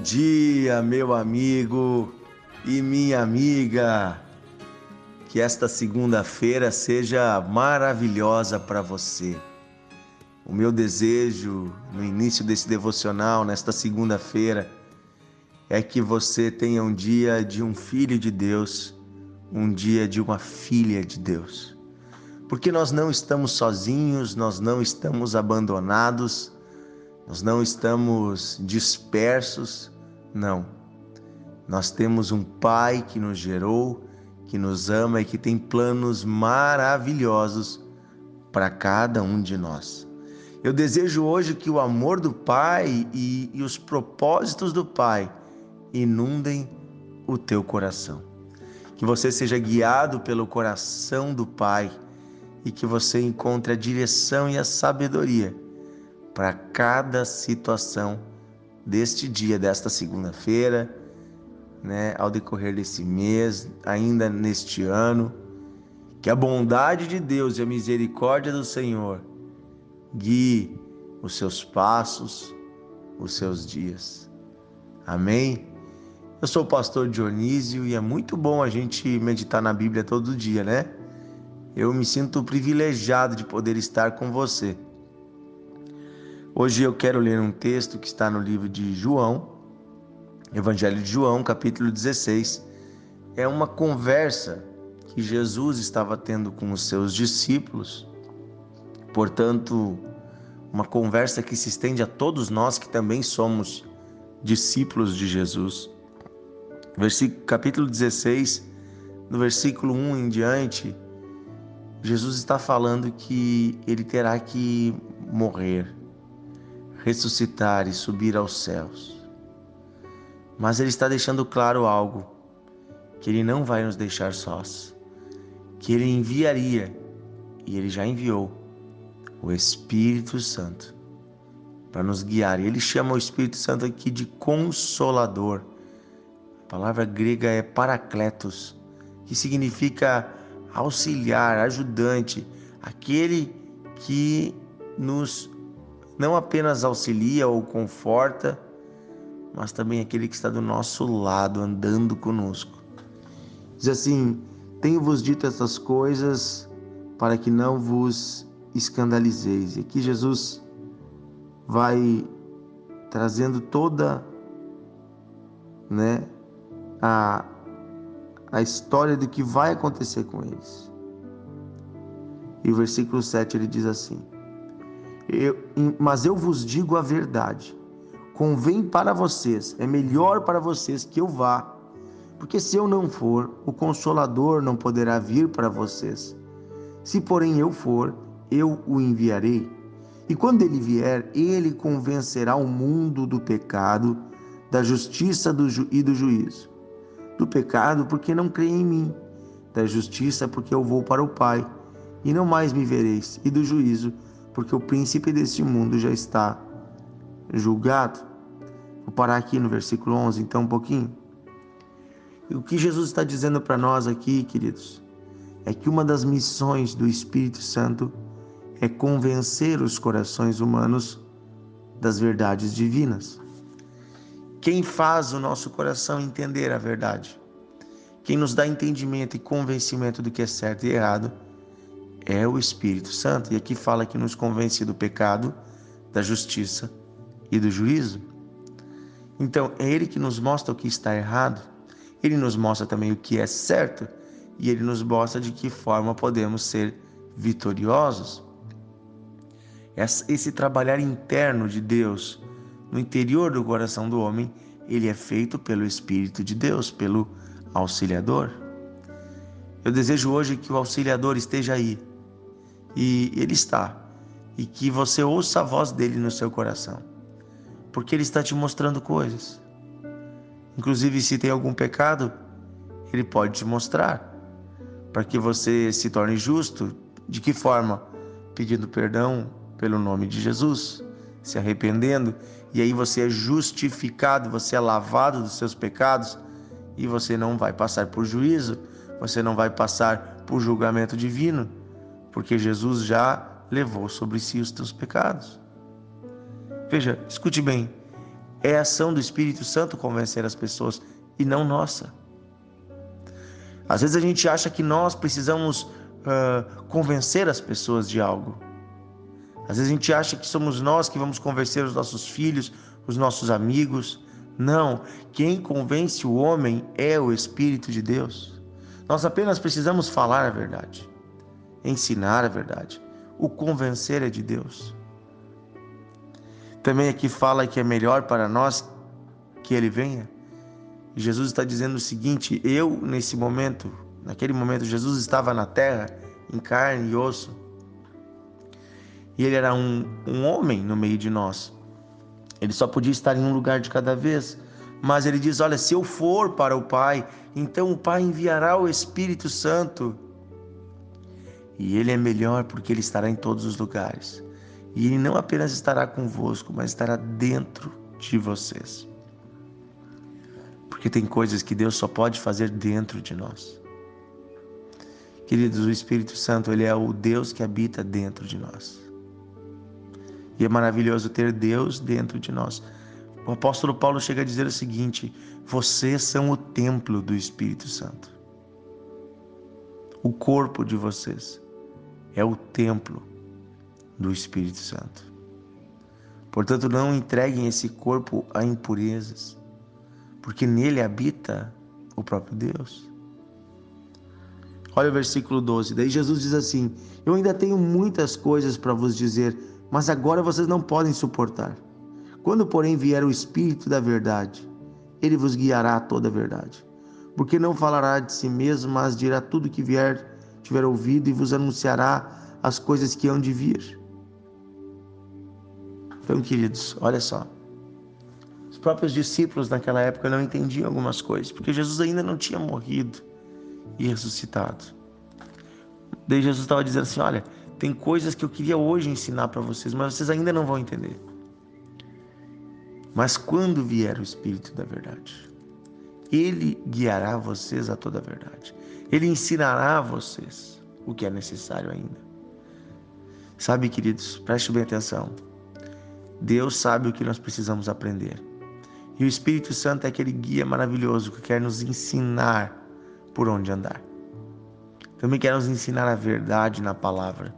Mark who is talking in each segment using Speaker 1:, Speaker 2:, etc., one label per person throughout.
Speaker 1: dia, meu amigo e minha amiga. Que esta segunda-feira seja maravilhosa para você. O meu desejo no início desse devocional, nesta segunda-feira, é que você tenha um dia de um filho de Deus, um dia de uma filha de Deus. Porque nós não estamos sozinhos, nós não estamos abandonados, nós não estamos dispersos, não. Nós temos um Pai que nos gerou, que nos ama e que tem planos maravilhosos para cada um de nós. Eu desejo hoje que o amor do Pai e, e os propósitos do Pai inundem o teu coração. Que você seja guiado pelo coração do Pai e que você encontre a direção e a sabedoria para cada situação deste dia, desta segunda-feira, né, ao decorrer desse mês, ainda neste ano. Que a bondade de Deus e a misericórdia do Senhor guie os seus passos, os seus dias. Amém? Eu sou o pastor Dionísio e é muito bom a gente meditar na Bíblia todo dia, né? Eu me sinto privilegiado de poder estar com você. Hoje eu quero ler um texto que está no livro de João, Evangelho de João, capítulo 16. É uma conversa que Jesus estava tendo com os seus discípulos. Portanto, uma conversa que se estende a todos nós que também somos discípulos de Jesus. Versículo, capítulo 16, no versículo 1 em diante, Jesus está falando que ele terá que morrer, ressuscitar e subir aos céus. Mas ele está deixando claro algo: que ele não vai nos deixar sós, que ele enviaria, e ele já enviou, o Espírito Santo para nos guiar. Ele chama o Espírito Santo aqui de consolador. A palavra grega é paracletos, que significa auxiliar, ajudante, aquele que nos não apenas auxilia ou conforta, mas também aquele que está do nosso lado, andando conosco. Diz assim: Tenho-vos dito essas coisas para que não vos escandalizeis. E aqui Jesus vai trazendo toda né, a, a história do que vai acontecer com eles. E o versículo 7 ele diz assim: eu, Mas eu vos digo a verdade convém para vocês, é melhor para vocês que eu vá, porque se eu não for, o consolador não poderá vir para vocês. Se, porém, eu for, eu o enviarei. E quando ele vier, ele convencerá o mundo do pecado, da justiça do ju e do juízo. Do pecado, porque não crê em mim, da justiça, porque eu vou para o Pai, e não mais me vereis, e do juízo, porque o príncipe deste mundo já está julgado. Vou parar aqui no versículo 11, então, um pouquinho. E o que Jesus está dizendo para nós aqui, queridos, é que uma das missões do Espírito Santo é convencer os corações humanos das verdades divinas. Quem faz o nosso coração entender a verdade, quem nos dá entendimento e convencimento do que é certo e errado, é o Espírito Santo. E aqui fala que nos convence do pecado, da justiça e do juízo. Então, é Ele que nos mostra o que está errado, Ele nos mostra também o que é certo e Ele nos mostra de que forma podemos ser vitoriosos. Esse trabalhar interno de Deus no interior do coração do homem, ele é feito pelo Espírito de Deus, pelo auxiliador. Eu desejo hoje que o auxiliador esteja aí, e ele está, e que você ouça a voz dele no seu coração porque Ele está te mostrando coisas. Inclusive, se tem algum pecado, Ele pode te mostrar, para que você se torne justo. De que forma? Pedindo perdão pelo nome de Jesus, se arrependendo, e aí você é justificado, você é lavado dos seus pecados, e você não vai passar por juízo, você não vai passar por julgamento divino, porque Jesus já levou sobre si os teus pecados. Veja, escute bem. É a ação do Espírito Santo convencer as pessoas e não nossa. Às vezes a gente acha que nós precisamos uh, convencer as pessoas de algo. Às vezes a gente acha que somos nós que vamos convencer os nossos filhos, os nossos amigos. Não, quem convence o homem é o Espírito de Deus. Nós apenas precisamos falar a verdade, ensinar a verdade. O convencer é de Deus. Também aqui fala que é melhor para nós que ele venha. Jesus está dizendo o seguinte: eu, nesse momento, naquele momento, Jesus estava na terra, em carne e osso. E ele era um, um homem no meio de nós. Ele só podia estar em um lugar de cada vez. Mas ele diz: Olha, se eu for para o Pai, então o Pai enviará o Espírito Santo. E ele é melhor porque ele estará em todos os lugares. E ele não apenas estará convosco, mas estará dentro de vocês. Porque tem coisas que Deus só pode fazer dentro de nós. Queridos, o Espírito Santo, ele é o Deus que habita dentro de nós. E é maravilhoso ter Deus dentro de nós. O apóstolo Paulo chega a dizer o seguinte: vocês são o templo do Espírito Santo. O corpo de vocês é o templo do Espírito Santo. Portanto, não entreguem esse corpo a impurezas, porque nele habita o próprio Deus. Olha o versículo 12. Daí Jesus diz assim: Eu ainda tenho muitas coisas para vos dizer, mas agora vocês não podem suportar. Quando, porém, vier o Espírito da Verdade, ele vos guiará a toda a verdade. Porque não falará de si mesmo, mas dirá tudo que vier, tiver ouvido e vos anunciará as coisas que hão de vir. Então, queridos, olha só. Os próprios discípulos naquela época não entendiam algumas coisas, porque Jesus ainda não tinha morrido e ressuscitado. Daí Jesus estava dizendo assim: Olha, tem coisas que eu queria hoje ensinar para vocês, mas vocês ainda não vão entender. Mas quando vier o Espírito da Verdade, ele guiará vocês a toda a verdade. Ele ensinará a vocês o que é necessário ainda. Sabe, queridos, preste bem atenção. Deus sabe o que nós precisamos aprender. E o Espírito Santo é aquele guia maravilhoso que quer nos ensinar por onde andar. Também quer nos ensinar a verdade na palavra.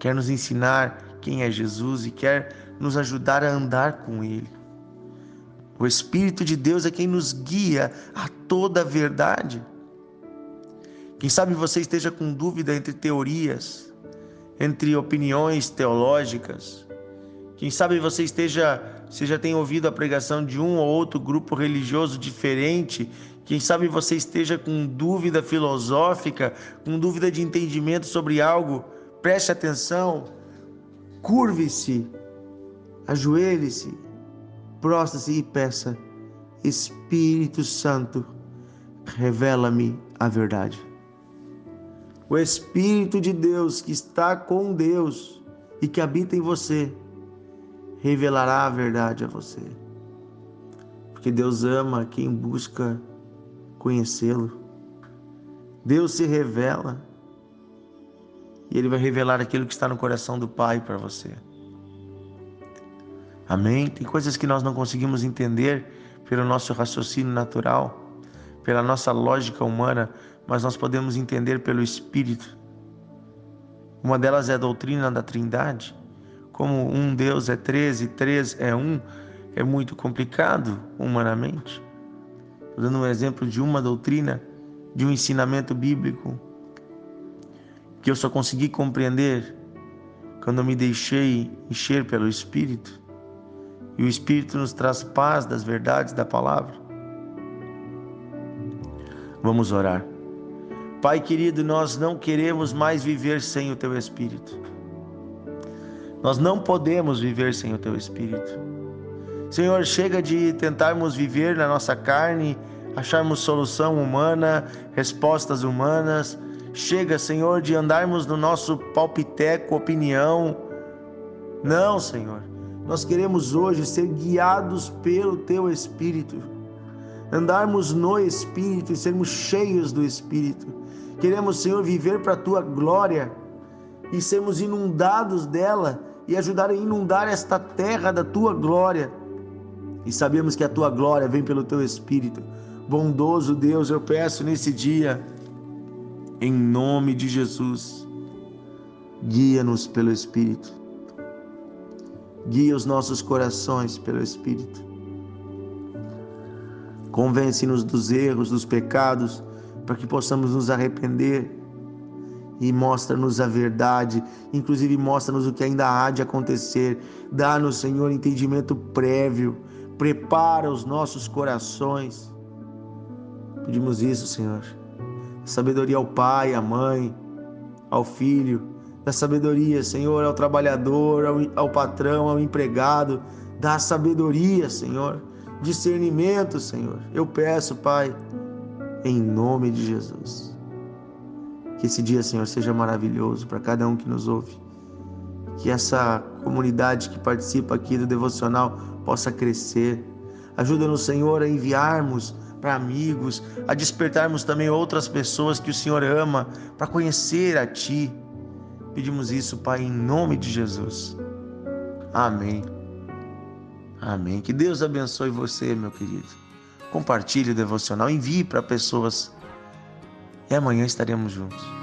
Speaker 1: Quer nos ensinar quem é Jesus e quer nos ajudar a andar com Ele. O Espírito de Deus é quem nos guia a toda a verdade. Quem sabe você esteja com dúvida entre teorias, entre opiniões teológicas, quem sabe você esteja, você já tenha ouvido a pregação de um ou outro grupo religioso diferente. Quem sabe você esteja com dúvida filosófica, com dúvida de entendimento sobre algo. Preste atenção, curve-se, ajoelhe-se, prostre-se e peça: Espírito Santo, revela-me a verdade. O Espírito de Deus que está com Deus e que habita em você revelará a verdade a você. Porque Deus ama quem busca conhecê-lo. Deus se revela e Ele vai revelar aquilo que está no coração do Pai para você. Amém? Tem coisas que nós não conseguimos entender pelo nosso raciocínio natural, pela nossa lógica humana, mas nós podemos entender pelo Espírito. Uma delas é a doutrina da Trindade como um Deus é três e três é um, é muito complicado humanamente. Estou dando um exemplo de uma doutrina, de um ensinamento bíblico, que eu só consegui compreender quando eu me deixei encher pelo Espírito. E o Espírito nos traz paz das verdades da palavra. Vamos orar. Pai querido, nós não queremos mais viver sem o Teu Espírito. Nós não podemos viver sem o teu espírito. Senhor, chega de tentarmos viver na nossa carne, acharmos solução humana, respostas humanas. Chega, Senhor, de andarmos no nosso palpiteco, opinião. Não, Senhor. Nós queremos hoje ser guiados pelo teu espírito. Andarmos no espírito e sermos cheios do espírito. Queremos, Senhor, viver para a tua glória e sermos inundados dela e ajudar a inundar esta terra da tua glória. E sabemos que a tua glória vem pelo teu Espírito. Bondoso Deus, eu peço nesse dia, em nome de Jesus, guia-nos pelo Espírito. Guia os nossos corações pelo Espírito. Convence-nos dos erros, dos pecados, para que possamos nos arrepender e mostra-nos a verdade, inclusive mostra-nos o que ainda há de acontecer. Dá-nos, Senhor, entendimento prévio, prepara os nossos corações. Pedimos isso, Senhor. Sabedoria ao pai, à mãe, ao filho, da sabedoria, Senhor, ao trabalhador, ao, ao patrão, ao empregado. Dá sabedoria, Senhor, discernimento, Senhor. Eu peço, Pai, em nome de Jesus. Que esse dia, Senhor, seja maravilhoso para cada um que nos ouve. Que essa comunidade que participa aqui do devocional possa crescer. Ajuda-nos, Senhor, a enviarmos para amigos, a despertarmos também outras pessoas que o Senhor ama para conhecer a Ti. Pedimos isso, Pai, em nome de Jesus. Amém. Amém. Que Deus abençoe você, meu querido. Compartilhe o devocional, envie para pessoas. E amanhã estaremos juntos.